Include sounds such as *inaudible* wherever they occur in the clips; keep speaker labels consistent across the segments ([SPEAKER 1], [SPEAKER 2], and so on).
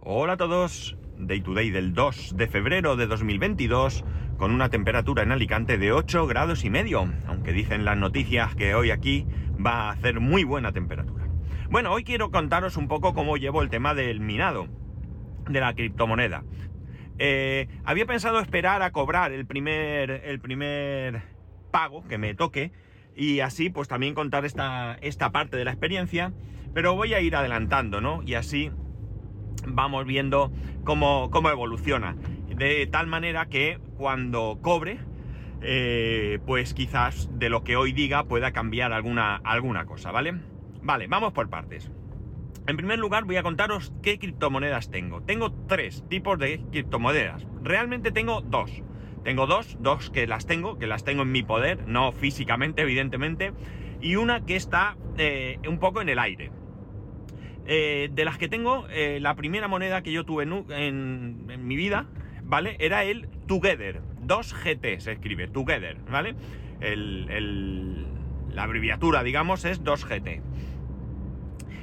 [SPEAKER 1] Hola a todos, Day to Day del 2 de febrero de 2022 con una temperatura en Alicante de 8 grados y medio, aunque dicen las noticias que hoy aquí va a hacer muy buena temperatura. Bueno, hoy quiero contaros un poco cómo llevo el tema del minado, de la criptomoneda. Eh, había pensado esperar a cobrar el primer, el primer pago que me toque y así pues también contar esta, esta parte de la experiencia, pero voy a ir adelantando, ¿no? Y así vamos viendo cómo, cómo evoluciona. De tal manera que cuando cobre, eh, pues quizás de lo que hoy diga pueda cambiar alguna, alguna cosa, ¿vale? Vale, vamos por partes. En primer lugar voy a contaros qué criptomonedas tengo. Tengo tres tipos de criptomonedas. Realmente tengo dos. Tengo dos, dos que las tengo, que las tengo en mi poder, no físicamente, evidentemente, y una que está eh, un poco en el aire. Eh, de las que tengo, eh, la primera moneda que yo tuve en, mi vida, ¿vale? Era el Together. 2GT se escribe, Together, ¿vale? la abreviatura, digamos, es 2GT.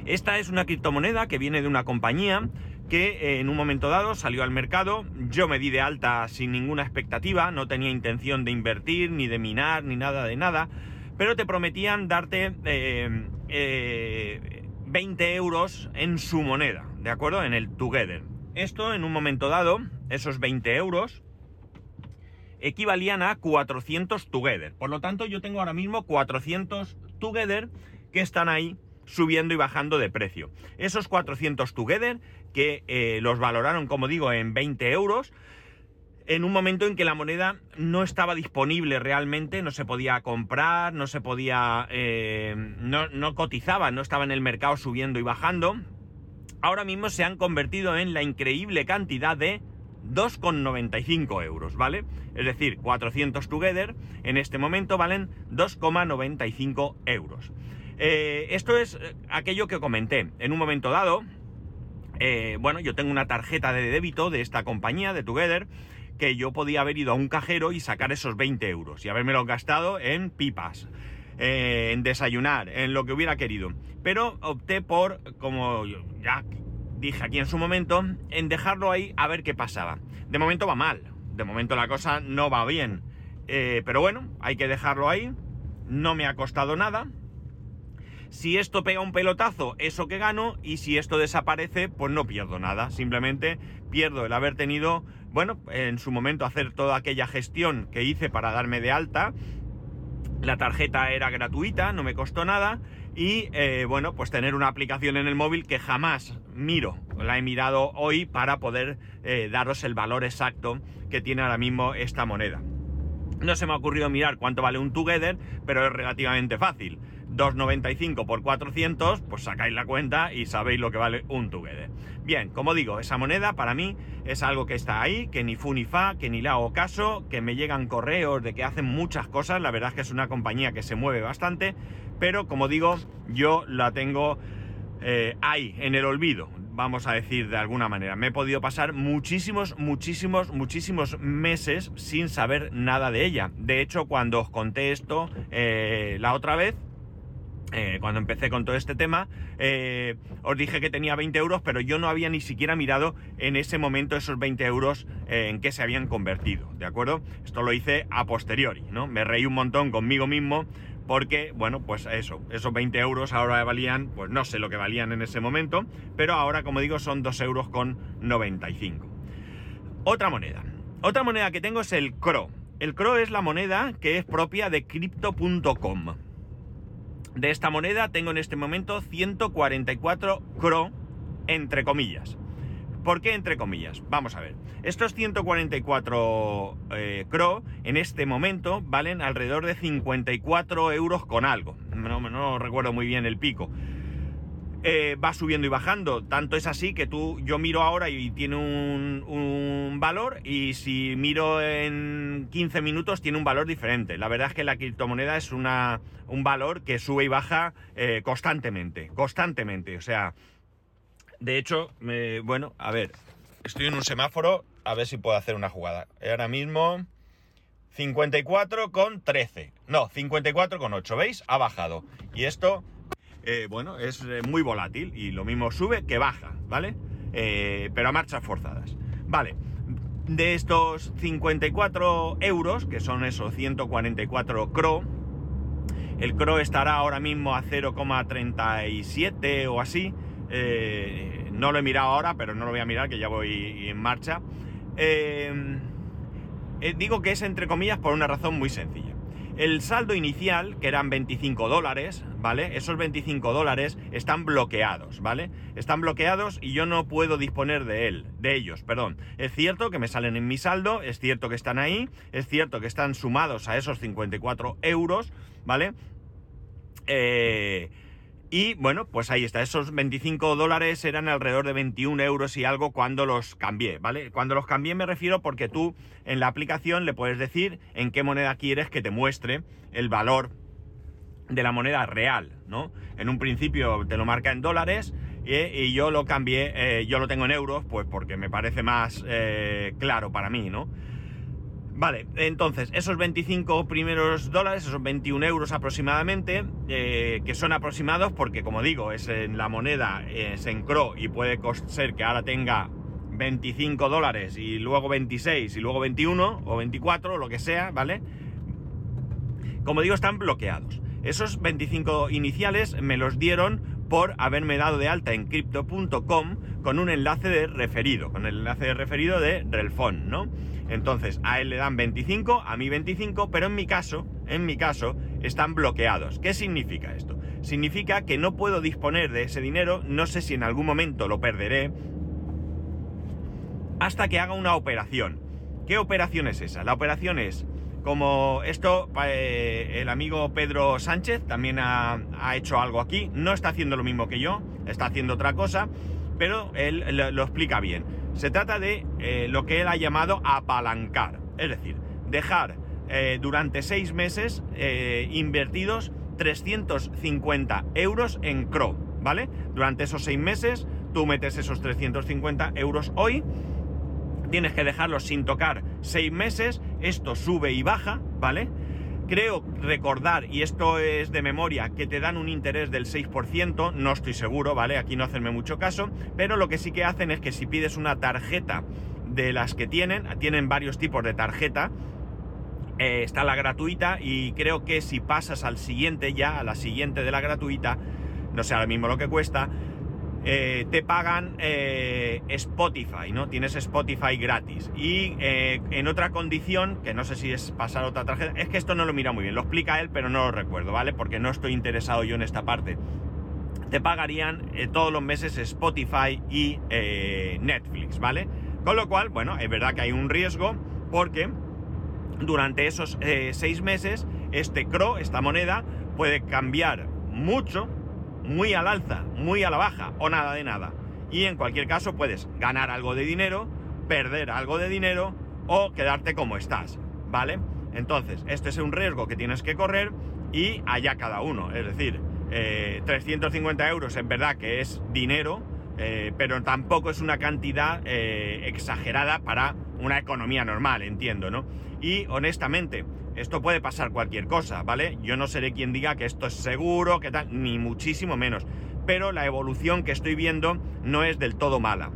[SPEAKER 1] Esta es una criptomoneda que viene de una compañía que eh, en un momento dado salió al mercado, yo me di de alta sin ninguna expectativa, no tenía intención de invertir, ni de minar, ni nada de nada, pero te prometían darte 20 euros en su moneda, ¿de acuerdo? En el Together. Esto en un momento dado, esos 20 euros, equivalían a 400 Together. Por lo tanto, yo tengo ahora mismo 400 Together que están ahí subiendo y bajando de precio. Esos 400 Together que eh, los valoraron, como digo, en 20 euros, en un momento en que la moneda no estaba disponible realmente, no se podía comprar, no se podía, eh, no, no cotizaba, no estaba en el mercado subiendo y bajando, ahora mismo se han convertido en la increíble cantidad de 2,95 euros, ¿vale? Es decir, 400 Together en este momento valen 2,95 euros. Eh, esto es eh, aquello que comenté. En un momento dado, bueno, yo tengo una tarjeta de débito de esta compañía, de Together, que yo podía haber ido a un cajero y sacar esos 20 euros y habérmelo gastado en pipas, eh, en desayunar, en lo que hubiera querido. Pero opté por, como ya dije aquí en su momento, en dejarlo ahí a ver qué pasaba. De momento va mal, de momento la cosa no va bien. Eh, pero bueno, hay que dejarlo ahí. No me ha costado nada. Si esto pega un pelotazo, eso que gano, y si esto desaparece, pues no pierdo nada. Simplemente pierdo el haber tenido bueno, en su momento hacer toda aquella gestión que hice para darme de alta. La tarjeta era gratuita, no me costó nada. Y eh, bueno, pues tener una aplicación en el móvil que jamás miro. La he mirado hoy para poder eh, daros el valor exacto que tiene ahora mismo esta moneda. No se me ha ocurrido mirar cuánto vale un Together, pero es relativamente fácil. 2,95 por 400, pues sacáis la cuenta y sabéis lo que vale un Together. Bien, como digo, esa moneda para mí es algo que está ahí, que ni fu ni fa, que ni le hago caso, que me llegan correos de que hacen muchas cosas, la verdad es que es una compañía que se mueve bastante, pero como digo, yo la tengo eh, ahí, en el olvido, vamos a decir de alguna manera. Me he podido pasar muchísimos, muchísimos, muchísimos meses sin saber nada de ella. De hecho, cuando os conté esto eh, la otra vez, eh, cuando empecé con todo este tema, eh, os dije que tenía 20 euros, pero yo no había ni siquiera mirado en ese momento esos 20 euros eh, en qué se habían convertido, ¿de acuerdo? Esto lo hice a posteriori, ¿no? Me reí un montón conmigo mismo porque, bueno, pues eso, esos 20 euros ahora valían, pues no sé lo que valían en ese momento, pero ahora, como digo, son 2 euros con 95. Otra moneda. Otra moneda que tengo es el CRO. El CRO es la moneda que es propia de crypto.com. De esta moneda tengo en este momento 144 CRO, entre comillas. ¿Por qué entre comillas? Vamos a ver. Estos 144 eh, CRO en este momento valen alrededor de 54 euros con algo. No, no recuerdo muy bien el pico. Eh, va subiendo y bajando. Tanto es así que tú, yo miro ahora y tiene un, valor y si miro en 15 minutos tiene un valor diferente. La verdad es que la criptomoneda es una, un valor que sube y baja eh, constantemente, constantemente. O sea, de hecho, bueno, a ver, estoy en un semáforo, a ver si puedo hacer una jugada. Ahora mismo... 54 con 13. No, 54 con 8. ¿Veis? Ha bajado. Y esto eh, bueno, es eh, muy volátil y lo mismo sube que baja, ¿vale? eh, pero a marchas forzadas. Vale, de estos 54 euros, que son esos 144 CRO, el CRO estará ahora mismo a 0,37 o así. No lo he mirado ahora, pero no lo voy a mirar, que ya voy en marcha. Digo que es entre comillas por una razón muy sencilla. El saldo inicial, que eran 25 dólares, ¿vale? Esos 25 dólares están bloqueados, ¿vale? Están bloqueados y yo no puedo disponer de él, de ellos, perdón. Es cierto que me salen en mi saldo, es cierto que están ahí, es cierto que están sumados a esos 54 euros, ¿vale? Eh, y bueno, pues ahí está, esos 25 dólares eran alrededor de 21 euros y algo cuando los cambié, ¿vale? Cuando los cambié me refiero porque tú en la aplicación le puedes decir en qué moneda quieres que te muestre el valor de la moneda real, ¿no? En un principio te lo marca en dólares y, yo lo cambié, eh, yo lo tengo en euros, pues porque me parece más eh, claro para mí, ¿no? Vale, entonces, esos 25 primeros dólares, esos 21 euros aproximadamente, eh, que son aproximados porque, como digo, es en la moneda, es en CRO y puede ser que ahora tenga 25 dólares y luego 26 y luego 21 o 24 lo que sea, ¿vale? Como digo, están bloqueados. Esos 25 iniciales me los dieron por haberme dado de alta en crypto.com con un enlace de referido, con el enlace de referido de Relfon, ¿no? Entonces, a él le dan 25, a mí 25, pero en mi caso, en mi caso, están bloqueados. ¿Qué significa esto? Significa que no puedo disponer de ese dinero, no sé si en algún momento lo perderé, hasta que haga una operación. ¿Qué operación es esa? La operación es, como esto, eh, el amigo Pedro Sánchez también ha, ha, hecho algo aquí, no está haciendo lo mismo que yo, está haciendo otra cosa, pero él lo explica bien se trata de eh, lo que él ha llamado apalancar, es decir, dejar eh, durante seis meses eh, invertidos 350 euros en CRO, ¿vale? Durante esos seis meses tú metes esos 350 euros hoy, tienes que dejarlos sin tocar seis meses, esto sube y baja, ¿vale? Creo recordar, y esto es de memoria, que te dan un interés del 6%, no estoy seguro, ¿vale? Aquí no hacenme mucho caso, pero lo que sí que hacen es que si pides una tarjeta de las que tienen, tienen varios tipos de tarjeta, eh, está la gratuita y creo que si pasas al siguiente ya, a la siguiente de la gratuita, no sé ahora mismo lo que cuesta, eh, te pagan eh, Spotify, ¿no? Tienes Spotify gratis. Y eh, en otra condición, que no sé si es pasar otra tarjeta, es que esto no lo mira muy bien, lo explica él, pero no lo recuerdo, ¿vale? Porque no estoy interesado yo en esta parte. Te pagarían todos los meses Spotify y Netflix, ¿vale? Con lo cual, bueno, es verdad que hay un riesgo porque durante esos seis meses este CRO, esta moneda, puede cambiar mucho muy al alza, muy a la baja o nada de nada. Y en cualquier caso puedes ganar algo de dinero, perder algo de dinero o quedarte como estás, ¿vale? Entonces, este es un riesgo que tienes que correr y allá cada uno. Es decir, 350 eh, euros en verdad que es dinero, eh, pero tampoco es una cantidad eh, exagerada para una economía normal, entiendo, ¿no? Y honestamente, esto puede pasar cualquier cosa, ¿vale? Yo no seré quien diga que esto es seguro, que tal, ni muchísimo menos. Pero la evolución que estoy viendo no es del todo mala.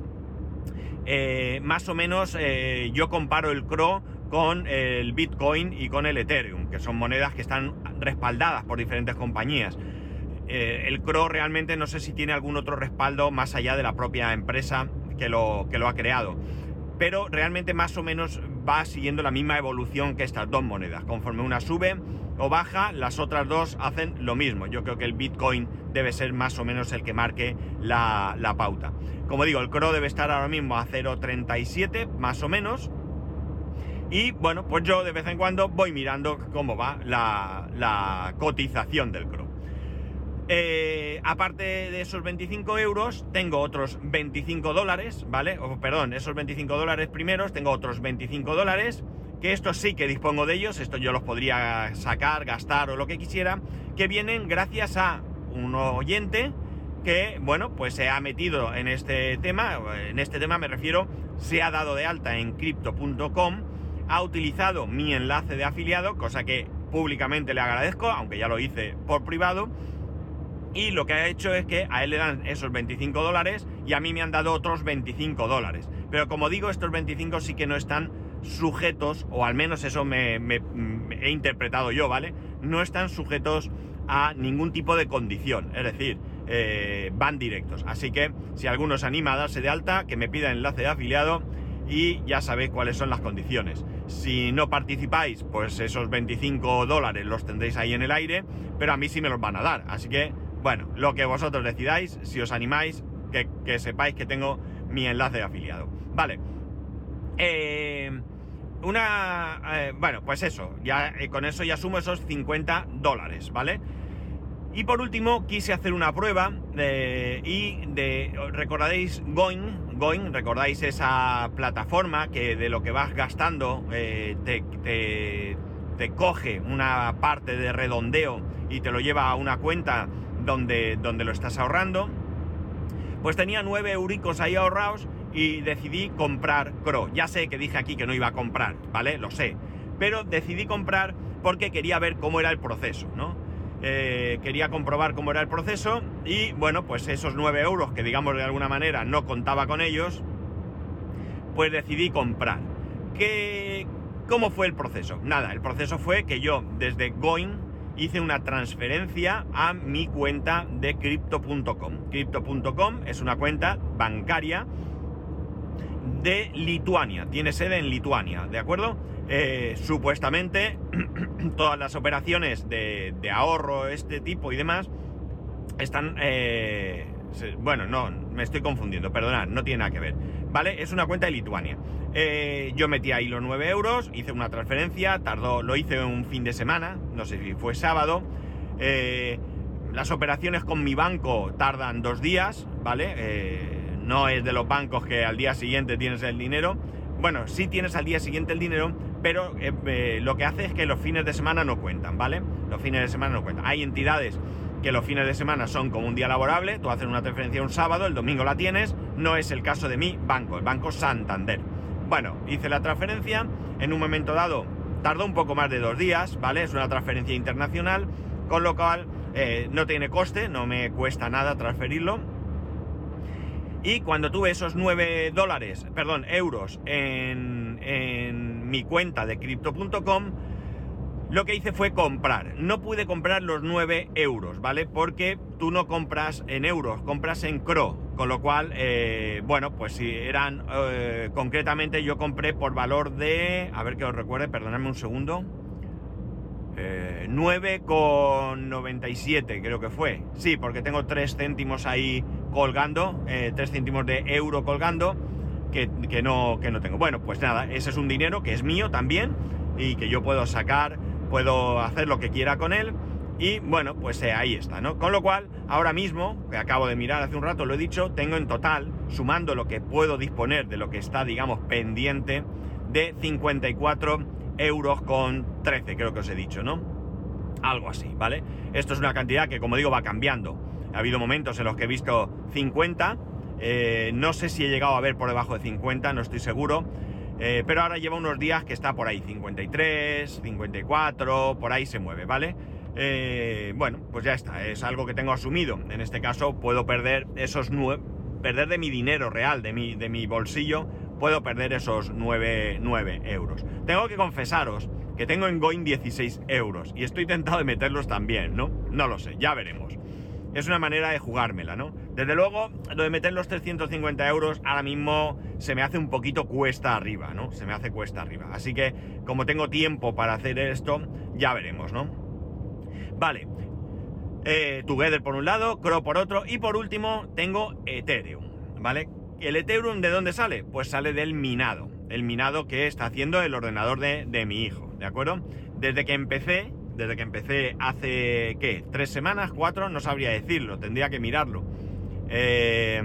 [SPEAKER 1] Eh, más o menos yo comparo el CRO con el Bitcoin y con el Ethereum, que son monedas que están respaldadas por diferentes compañías. Eh, el CRO realmente no sé si tiene algún otro respaldo más allá de la propia empresa que lo, que lo ha creado pero realmente más o menos va siguiendo la misma evolución que estas dos monedas. Conforme una sube o baja, las otras dos hacen lo mismo. Yo creo que el Bitcoin debe ser más o menos el que marque la, pauta. Como digo, el CRO debe estar ahora mismo a 0.37, más o menos. Y bueno, pues yo de vez en cuando voy mirando cómo va la, la cotización del CRO. Eh, aparte de esos 25 euros, tengo otros 25 dólares, ¿vale? O, perdón, esos 25 dólares primeros, tengo otros 25 dólares, que estos sí que dispongo de ellos, esto yo los podría sacar, gastar o lo que quisiera, que vienen gracias a un oyente que, bueno, pues se ha metido en este tema, en este tema me refiero, se ha dado de alta en crypto.com, ha utilizado mi enlace de afiliado, cosa que públicamente le agradezco, aunque ya lo hice por privado, Y lo que ha hecho es que a él le dan esos 25 dólares y a mí me han dado otros 25 dólares. Pero como digo, estos 25 sí que no están sujetos, o al menos eso me, he interpretado yo, ¿vale? No están sujetos a ningún tipo de condición, es decir, eh, van directos. Así que si alguno se anima a darse de alta, que me pida enlace de afiliado y ya sabéis cuáles son las condiciones. Si no participáis, pues esos 25 dólares los tendréis ahí en el aire, pero a mí sí me los van a dar. Así que, bueno, lo que vosotros decidáis, si os animáis, que, sepáis que tengo mi enlace de afiliado. Vale. Eh, una... Eh, bueno, pues eso, ya eh, con eso ya sumo esos 50 dólares, ¿vale? Y por último, quise hacer una prueba y de... ¿Recordaréis? Going, ¿recordáis esa plataforma que de lo que vas gastando te, te, coge una parte de redondeo y te lo lleva a una cuenta donde, donde lo estás ahorrando? Pues tenía 9 euricos ahí ahorrados y decidí comprar Cro. Ya sé que dije aquí que no iba a comprar, ¿vale? Lo sé. Pero decidí comprar porque quería ver cómo era el proceso, ¿no? Eh, quería comprobar cómo era el proceso y bueno, pues esos 9 euros que digamos de alguna manera no contaba con ellos, pues decidí comprar. ¿Qué, ¿Cómo fue el proceso? Nada, el proceso fue que yo desde Going hice una transferencia a mi cuenta de crypto.com. Crypto.com es una cuenta bancaria de Lituania, tiene sede en Lituania, ¿de acuerdo? Eh, supuestamente *clears throat* todas las operaciones de, ahorro, este tipo y demás, están... Eh, bueno, no, me estoy confundiendo, perdonad, no tiene nada que ver. ¿Vale? Es una cuenta de Lituania. Eh, yo metí ahí los 9 euros, hice una transferencia, tardó, lo hice un fin de semana, no sé si fue sábado. las operaciones con mi banco tardan dos días, ¿vale? no es de los bancos que al día siguiente tienes el dinero. Bueno, sí tienes al día siguiente el dinero, pero eh, eh, lo que hace es que los fines de semana no cuentan, ¿vale? Los fines de semana no cuentan. Hay entidades que los fines de semana son como un día laborable, tú haces una transferencia un sábado, el domingo la tienes, no es el caso de mi banco, el Banco Santander. Bueno, hice la transferencia, en un momento dado tardó un poco más de dos días, ¿vale? Es una transferencia internacional, con lo cual eh, no tiene coste, no me cuesta nada transferirlo y cuando tuve esos 9 dólares, perdón, euros en, en mi cuenta de crypto.com, lo que hice fue comprar. No pude comprar los 9 euros, ¿vale? Porque tú no compras en euros, compras en CRO. Con lo cual, eh, bueno, pues si eran, eh, concretamente yo compré por valor de, a ver que os recuerde, perdonadme un segundo. 9,97 eh, creo que fue. Sí, porque tengo 3 céntimos ahí colgando, 3 eh, céntimos de euro colgando, que, no, que no tengo. Bueno, pues nada, ese es un dinero que es mío también y que yo puedo sacar, puedo hacer lo que quiera con él. Y bueno, pues eh, ahí está, ¿no? Con lo cual, ahora mismo, que acabo de mirar hace un rato, lo he dicho, tengo en total, sumando lo que puedo disponer de lo que está, digamos, pendiente, de 54 euros con 13, creo que os he dicho, ¿no? Algo así, ¿vale? Esto es una cantidad que, como digo, va cambiando. Ha habido momentos en los que he visto 50, eh, no sé si he llegado a ver por debajo de 50, no estoy seguro, eh, pero ahora lleva unos días que está por ahí, 53, 54, por ahí se mueve, ¿vale? Eh, bueno, pues ya está, es algo que tengo asumido. En este caso puedo perder esos nueve, perder de mi dinero real, de mi, de mi bolsillo, puedo perder esos 9, euros. Tengo que confesaros que tengo en Goin 16 euros y estoy tentado de meterlos también, ¿no? No lo sé, ya veremos. Es una manera de jugármela, ¿no? Desde luego, lo de meter los 350 euros ahora mismo se me hace un poquito cuesta arriba, ¿no? Se me hace cuesta arriba. Así que, como tengo tiempo para hacer esto, ya veremos, ¿no? Vale. Eh, Together por un lado, Crow por otro y por último tengo Ethereum, ¿vale? ¿El Ethereum de dónde sale? Pues sale del minado. El minado que está haciendo el ordenador de, mi hijo, ¿de acuerdo? Desde que empecé, desde que empecé hace, ¿qué? ¿Tres semanas? ¿Cuatro? No sabría decirlo, tendría que mirarlo. Eh,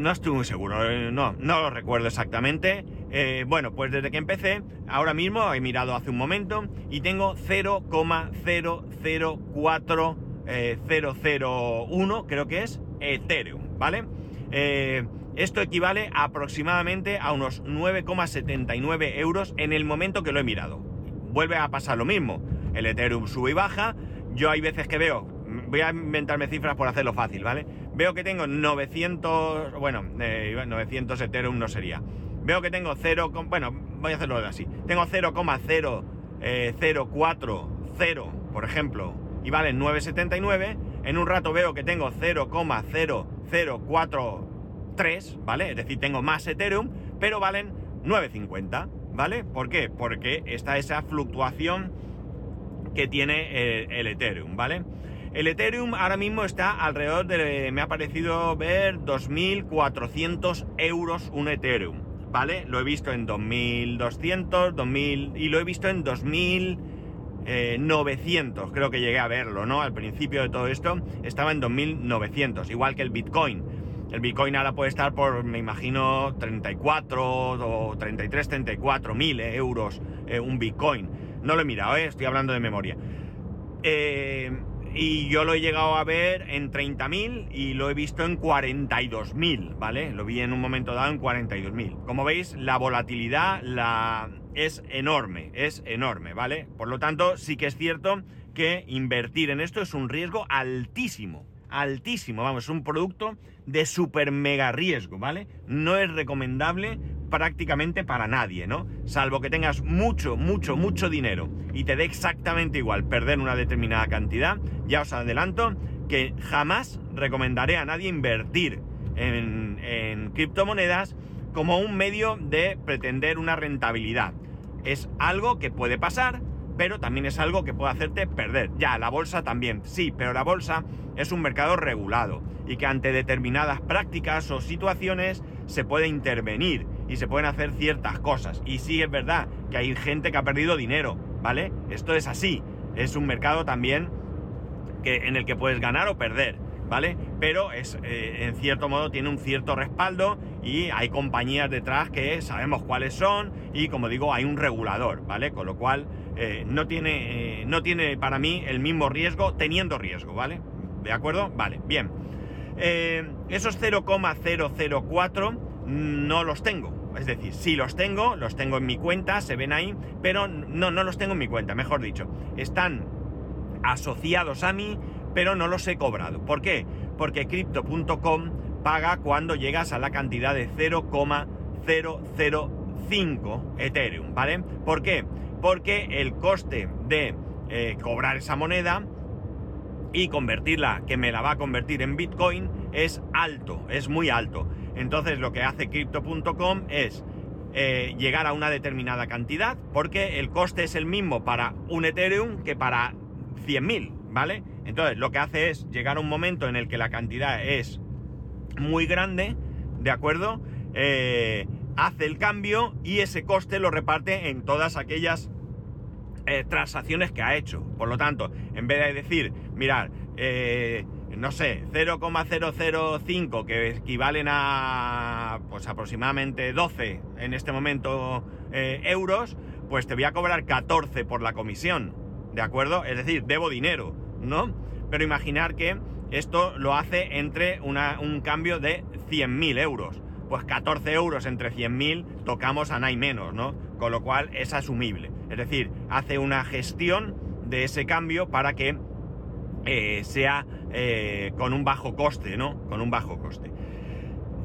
[SPEAKER 1] no estoy muy seguro, eh, no, no lo recuerdo exactamente. Eh, bueno, pues desde que empecé, ahora mismo he mirado hace un momento y tengo 0,004 creo que es, Ethereum. ¿vale? Eh, esto equivale aproximadamente a unos 9,79 euros en el momento que lo he mirado. Vuelve a pasar lo mismo. El Ethereum sube y baja yo hay veces que veo, voy a inventarme cifras por hacerlo fácil, ¿vale? Veo que tengo 900, bueno, 900 Ethereum no sería. Veo que tengo 0, bueno, voy a hacerlo así. Tengo 0,0040, por ejemplo, y valen 9,79. En un rato veo que tengo 0,0043, ¿vale? Es decir, tengo más Ethereum, pero valen 9,50, ¿vale? ¿Por qué? Porque está esa fluctuación que tiene el, Ethereum, ¿vale? El Ethereum ahora mismo está alrededor de, me ha parecido ver, 2.400 euros un Ethereum, ¿vale? Lo he visto en 2.200, 2.000 y lo he visto en 2.900, creo que llegué a verlo, ¿no? Al principio de todo esto estaba en 2.900, igual que el Bitcoin. El Bitcoin ahora puede estar por, me imagino, 34 o 33, 34 mil euros eh, un Bitcoin. No lo he mirado, ¿eh? estoy hablando de memoria. Eh, y yo lo he llegado a ver en 30.000 y lo he visto en 42.000, ¿vale? Lo vi en un momento dado en 42.000. Como veis, la volatilidad la... es enorme, es enorme, ¿vale? Por lo tanto, sí que es cierto que invertir en esto es un riesgo altísimo, altísimo, vamos, es un producto de super mega riesgo, ¿vale? No es recomendable prácticamente para nadie, ¿no? Salvo que tengas mucho, mucho, mucho dinero y te dé exactamente igual perder una determinada cantidad, ya os adelanto que jamás recomendaré a nadie invertir en, en criptomonedas como un medio de pretender una rentabilidad. Es algo que puede pasar, pero también es algo que puede hacerte perder. Ya, la bolsa también, sí, pero la bolsa es un mercado regulado y que ante determinadas prácticas o situaciones se puede intervenir y se pueden hacer ciertas cosas. Y sí es verdad que hay gente que ha perdido dinero, ¿vale? Esto es así. Es un mercado también que, en el que puedes ganar o perder, ¿vale? Pero es, eh, en cierto modo tiene un cierto respaldo y hay compañías detrás que sabemos cuáles son y como digo hay un regulador, ¿vale? Con lo cual eh, no, tiene, eh, no tiene para mí el mismo riesgo teniendo riesgo, ¿vale? ¿De acuerdo? Vale, bien. esos 0,004 no los tengo, es decir, si los tengo, los tengo en mi cuenta, se ven ahí, pero no, no los tengo en mi cuenta, mejor dicho. Están asociados a mí, pero no los he cobrado. ¿Por qué? Porque crypto.com paga cuando llegas a la cantidad de 0,005 Ethereum, ¿vale? ¿Por qué? Porque el coste de eh, cobrar esa moneda y convertirla, que me la va a convertir en Bitcoin, es alto, es muy alto. Entonces lo que hace crypto.com es eh, llegar a una determinada cantidad, porque el coste es el mismo para un Ethereum que para 100.000, ¿vale? Entonces lo que hace es llegar a un momento en el que la cantidad es muy grande, ¿de acuerdo? Eh, hace el cambio y ese coste lo reparte en todas aquellas eh, transacciones que ha hecho. Por lo tanto, en vez de decir, mirad, no sé, 0,005 que equivalen a pues aproximadamente 12 en este momento eh, euros, pues te voy a cobrar 14 por la comisión, ¿de acuerdo? Es decir, debo dinero, ¿no? Pero imaginar que esto lo hace entre un cambio de 100.000 euros. Pues 14 euros entre 100.000 tocamos a nada menos, ¿no? Con lo cual es asumible. Es decir, hace una gestión de ese cambio para que eh, sea eh, con un bajo coste, ¿no? Con un bajo coste.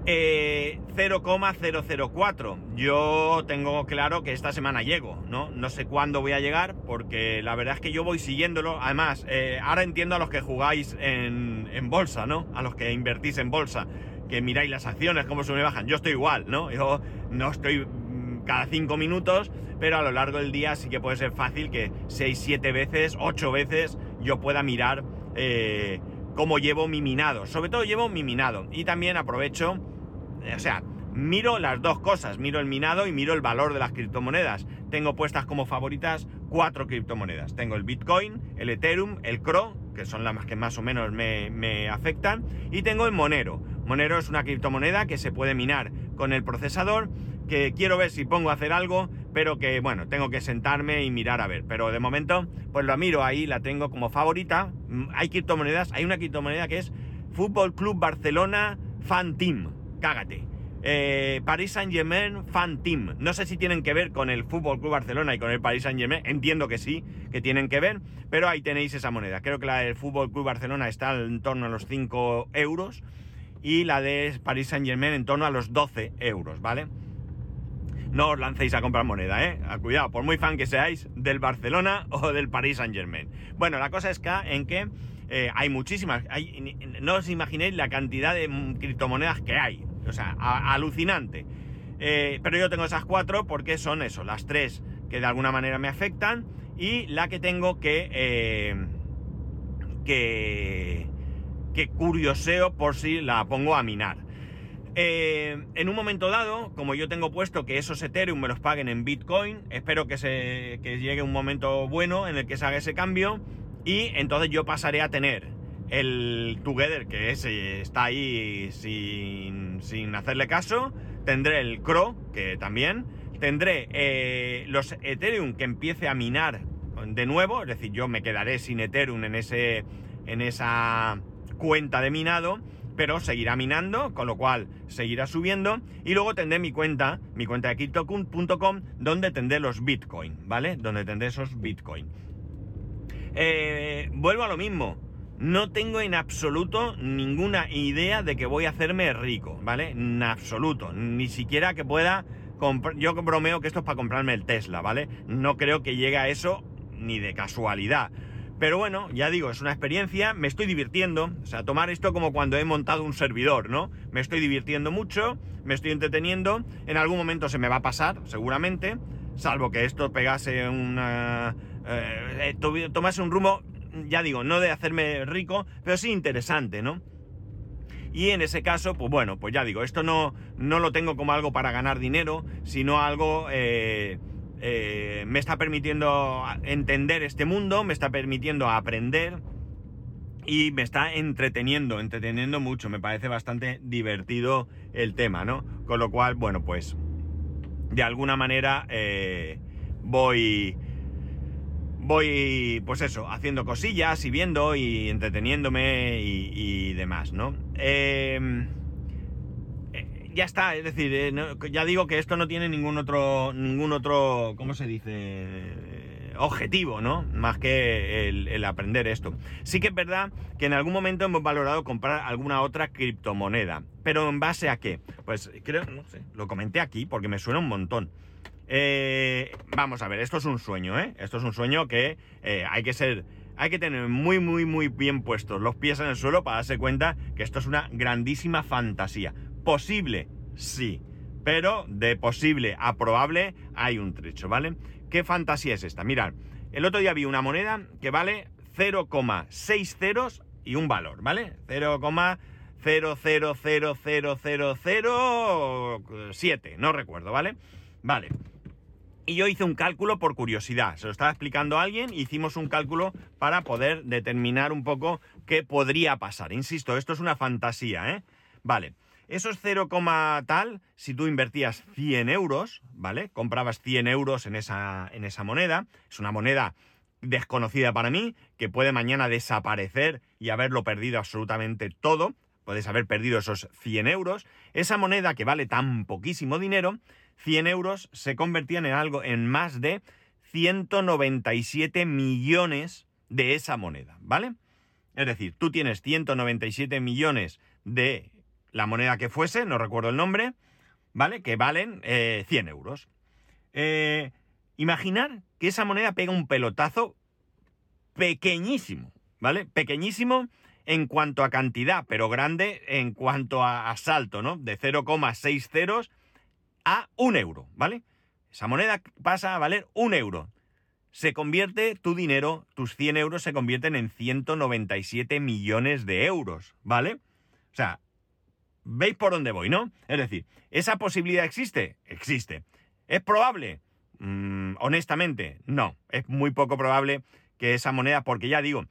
[SPEAKER 1] 0,004. Eh, yo tengo claro que esta semana llego, ¿no? No sé cuándo voy a llegar, porque la verdad es que yo voy siguiéndolo. Además, ahora entiendo a los que jugáis en, en, bolsa, ¿no? A los que invertís en bolsa, que miráis las acciones, cómo se me bajan. Yo estoy igual, ¿no? Yo no estoy mm, cada cinco minutos, pero a lo largo del día sí que puede ser fácil que 6, 7 veces, 8 veces yo pueda mirar eh, cómo llevo mi minado. Sobre todo llevo mi minado. Y también aprovecho, o sea, miro las dos cosas. Miro el minado y miro el valor de las criptomonedas. Tengo puestas como favoritas cuatro criptomonedas. Tengo el Bitcoin, el Ethereum, el CRO, que son las que más o menos me, me afectan. Y tengo el Monero. Monero es una criptomoneda que se puede minar con el procesador que quiero ver si pongo a hacer algo, pero que bueno, tengo que sentarme y mirar a ver. Pero de momento, pues lo miro ahí, la tengo como favorita. Mm, hay criptomonedas, hay una criptomoneda que es Fútbol Club Barcelona Fan Team. Cágate. eh, Paris Saint Germain Fan Team. No sé si tienen que ver con el Fútbol Club Barcelona y con el Paris Saint Germain. Entiendo que sí, que tienen que ver, pero ahí tenéis esa moneda. Creo que la del Fútbol Club Barcelona está en torno a los 5 euros y la de Paris Saint Germain en torno a los 12 euros, ¿vale? No os lancéis a comprar moneda, ¿eh? Cuidado, por muy fan que seáis del Barcelona o del Paris Saint Germain. Bueno, la cosa es que en que eh, hay muchísimas. no os imaginéis la cantidad de criptomonedas que hay. O sea, alucinante. Eh, pero yo tengo esas cuatro porque son eso, las tres que de alguna manera me afectan y la que tengo que... Eh, que... que curioseo por si la pongo a minar. en un momento dado, como yo tengo puesto que esos Ethereum me los paguen en Bitcoin, espero que, se, que llegue un momento bueno en el que se haga ese cambio y entonces yo pasaré a tener el Together, que es, está ahí sin, sin, hacerle caso. Tendré el Cro, que también. Tendré eh, los Ethereum que empiece a minar de nuevo. Es decir, yo me quedaré sin Ethereum en, ese, en esa cuenta de minado. Pero seguirá minando, con lo cual seguirá subiendo. Y luego tendré mi cuenta, mi cuenta de crypto.com, donde tendré los Bitcoin, ¿vale? Donde tendré esos Bitcoin. Eh, vuelvo a lo mismo. No tengo en absoluto ninguna idea de que voy a hacerme rico, ¿vale? En absoluto. Ni siquiera que pueda. Yo bromeo que esto es para comprarme el Tesla, ¿vale? No creo que llegue a eso ni de casualidad. Pero bueno, ya digo, es una experiencia, me estoy divirtiendo. O sea, tomar esto como cuando he montado un servidor, ¿no? Me estoy divirtiendo mucho, me estoy entreteniendo. En algún momento se me va a pasar, seguramente. Salvo que esto pegase una eh, eh tomase un rumbo, ya digo, no de hacerme rico, pero sí interesante, ¿no? Y en ese caso, pues bueno, pues ya digo, esto no, no lo tengo como algo para ganar dinero, sino algo... Eh, eh, me está permitiendo entender este mundo, me está permitiendo aprender y me está entreteniendo, entreteniendo mucho. Me parece bastante divertido el tema, ¿no? Con lo cual, bueno, pues de alguna manera voy voy, pues eso, haciendo cosillas y viendo y entreteniéndome y, demás, ¿no? Eh, ya está, es decir, eh, ya digo que esto no tiene ningún otro, ningún otro, ¿cómo se dice? objetivo, ¿no? Más que el, aprender esto. Sí que es verdad que en algún momento hemos valorado comprar alguna otra criptomoneda. Pero ¿en base a qué? Pues creo, no sé, lo comenté aquí porque me suena un montón. Eh, vamos a ver, esto es un sueño, ¿eh? Esto es un sueño que eh, hay que ser, hay que tener muy, muy, muy bien puestos los pies en el suelo para darse cuenta que esto es una grandísima fantasía. Posible, sí, pero de posible a probable hay un trecho, ¿vale? ¿Qué fantasía es esta? Mirad, el otro día vi una moneda que vale 0,6 ceros y un valor, ¿vale? 0,000007, no recuerdo, ¿vale? Vale. Y yo hice un cálculo por curiosidad. Se lo estaba explicando a alguien, hicimos un cálculo para poder determinar un poco qué podría pasar. Insisto, esto es una fantasía, ¿eh? Vale. Esos 0, tal, si tú invertías 100 euros, ¿vale? Comprabas 100 euros en esa, en esa moneda. Es una moneda desconocida para mí, que puede mañana desaparecer y haberlo perdido absolutamente todo. Puedes haber perdido esos 100 euros. Esa moneda que vale tan poquísimo dinero 100 euros se convertían en algo, en más de 197 millones de esa moneda, ¿vale? Es decir, tú tienes 197 millones de la moneda que fuese, no recuerdo el nombre, ¿vale? Que valen 100 eh, euros. Eh, imaginar que esa moneda pega un pelotazo pequeñísimo, ¿vale? Pequeñísimo en cuanto a cantidad, pero grande en cuanto a, a salto, ¿no? De 0,6 ceros a un euro, ¿vale? Esa moneda pasa a valer un euro. Se convierte tu dinero, tus 100 euros se convierten en 197 millones de euros, ¿vale? O sea, ¿veis por dónde voy, no? Es decir, ¿esa posibilidad existe? Existe. ¿Es probable? Mm, honestamente, no. Es muy poco probable que esa moneda, porque ya digo,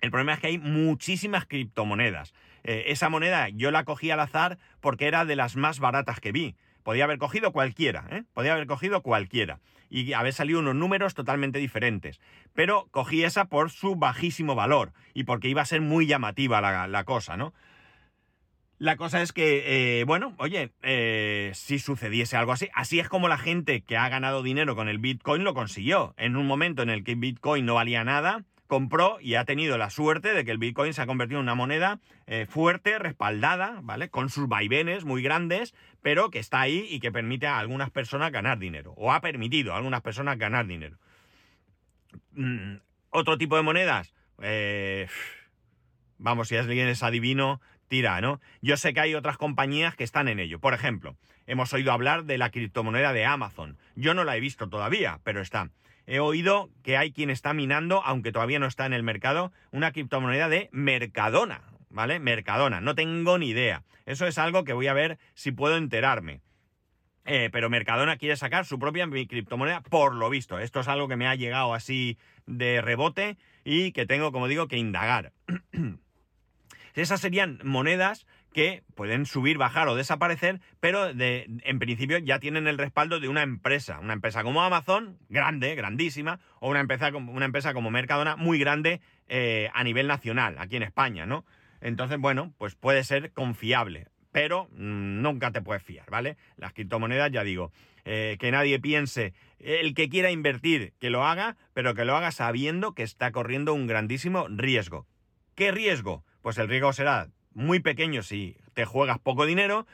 [SPEAKER 1] el problema es que hay muchísimas criptomonedas. Eh, esa moneda yo la cogí al azar porque era de las más baratas que vi. Podía haber cogido cualquiera, ¿eh? Podía haber cogido cualquiera. Y haber salido unos números totalmente diferentes. Pero cogí esa por su bajísimo valor y porque iba a ser muy llamativa la, cosa, ¿no? La cosa es que, eh, bueno, oye, eh, si sucediese algo así, así es como la gente que ha ganado dinero con el Bitcoin lo consiguió. En un momento en el que Bitcoin no valía nada, compró y ha tenido la suerte de que el Bitcoin se ha convertido en una moneda eh, fuerte, respaldada, ¿vale? Con sus vaivenes muy grandes, pero que está ahí y que permite a algunas personas ganar dinero. O ha permitido a algunas personas ganar dinero. Mm, otro tipo de monedas. vamos, si alguien es adivino, tira, ¿no? Yo sé que hay otras compañías que están en ello. Por ejemplo, hemos oído hablar de la criptomoneda de Amazon. Yo no la he visto todavía, pero está. He oído que hay quien está minando, aunque todavía no está en el mercado, una criptomoneda de Mercadona, ¿vale? Mercadona. No tengo ni idea. Eso es algo que voy a ver si puedo enterarme. Eh, pero Mercadona quiere sacar su propia criptomoneda por lo visto. Esto es algo que me ha llegado así de rebote y que tengo, como digo, que indagar. *clears throat* Esas serían monedas que pueden subir, bajar o desaparecer, pero en principio ya tienen el respaldo de una empresa. Una empresa como Amazon, grande, grandísima, o una empresa, una empresa como Mercadona, muy grande eh, a nivel nacional, aquí en España, ¿no? Entonces, bueno, pues puede ser confiable, pero mm, nunca te puedes fiar, ¿vale? Las criptomonedas, ya digo, eh, que nadie piense, el que quiera invertir, que lo haga, pero que lo haga sabiendo que está corriendo un grandísimo riesgo. ¿Qué riesgo? Pues el riesgo será muy pequeño si te juegas poco dinero,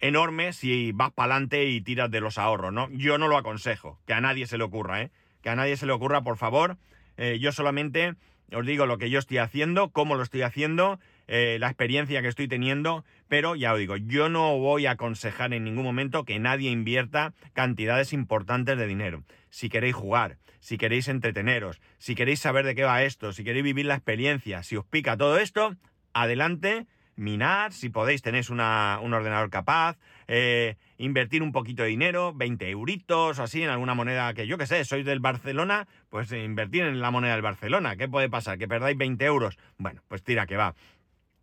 [SPEAKER 1] enorme si vas para adelante y tiras de los ahorros, ¿no? Yo no lo aconsejo, que a nadie se le ocurra, ¿eh? Que a nadie se le ocurra, por favor. Eh, yo solamente os digo lo que yo estoy haciendo, cómo lo estoy haciendo, eh, la experiencia que estoy teniendo, pero ya os digo, yo no voy a aconsejar en ningún momento que nadie invierta cantidades importantes de dinero. Si queréis jugar, si queréis entreteneros, si queréis saber de qué va esto, si queréis vivir la experiencia, si os pica todo esto, adelante, minar, si podéis tenéis un ordenador capaz, eh, invertir un poquito de dinero, 20 euritos o así en alguna moneda que yo que sé, sois del Barcelona, pues invertir en la moneda del Barcelona. ¿Qué puede pasar? ¿Que perdáis 20 euros? Bueno, pues tira que va.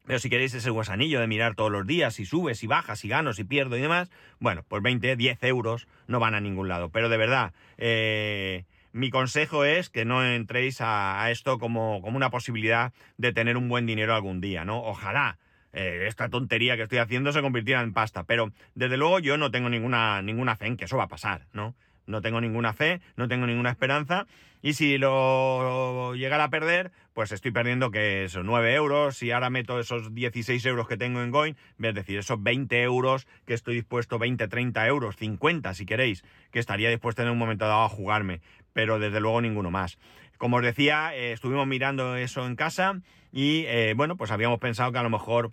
[SPEAKER 1] Pero si queréis ese guasanillo de mirar todos los días, si subes, si bajas, si gano, si pierdo y demás, bueno, pues 20, 10 euros no van a ningún lado. Pero de verdad, eh, mi consejo es que no entréis a, esto como, como, una posibilidad de tener un buen dinero algún día, ¿no? Ojalá eh, esta tontería que estoy haciendo se convirtiera en pasta, pero desde luego yo no tengo ninguna, ninguna fe en que eso va a pasar, ¿no? No tengo ninguna fe, no tengo ninguna esperanza. Y si lo llegara a perder, pues estoy perdiendo que esos 9 euros. Si ahora meto esos 16 euros que tengo en Goin, es decir, esos 20 euros que estoy dispuesto, 20, 30 euros, 50 si queréis, que estaría dispuesto en un momento dado a jugarme. Pero desde luego ninguno más. Como os decía, eh, estuvimos mirando eso en casa y eh, bueno, pues habíamos pensado que a lo mejor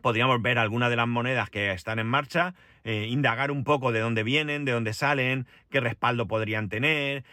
[SPEAKER 1] podríamos ver algunas de las monedas que están en marcha, eh, indagar un poco de dónde vienen, de dónde salen, qué respaldo podrían tener,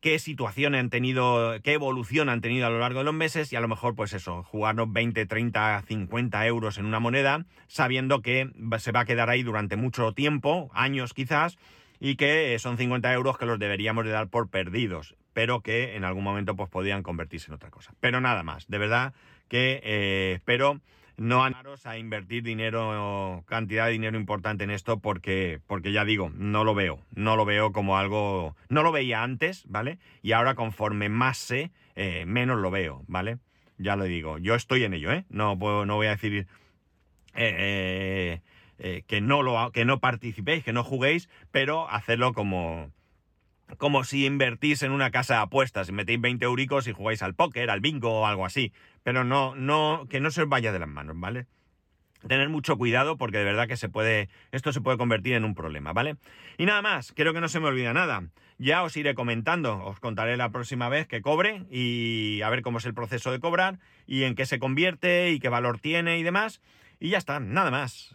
[SPEAKER 1] qué situación han tenido, qué evolución han tenido a lo largo de los meses y a lo mejor pues eso, jugarnos 20, 30, 50 euros en una moneda sabiendo que se va a quedar ahí durante mucho tiempo, años quizás, y que son 50 euros que los deberíamos de dar por perdidos, pero que en algún momento pues podrían convertirse en otra cosa. Pero nada más, de verdad que eh, espero no animaros a invertir dinero, cantidad de dinero importante en esto porque, porque ya digo, no lo veo, no lo veo como algo, no lo veía antes, ¿vale? Y ahora conforme más sé, eh, menos lo veo, ¿vale? Ya lo digo, yo estoy en ello, ¿eh? No, puedo, no voy a decir eh, eh, que, no lo, que no participéis, que no juguéis, pero hacerlo como, como si invertís en una casa de apuestas, metéis 20 euricos y jugáis al póker, al bingo o algo así. Pero no, no, que no se os vaya de las manos, ¿vale? Tener mucho cuidado porque de verdad que se puede, esto se puede convertir en un problema, ¿vale? Y nada más, creo que no se me olvida nada. Ya os iré comentando, os contaré la próxima vez que cobre y a ver cómo es el proceso de cobrar y en qué se convierte y qué valor tiene y demás. Y ya está, nada más.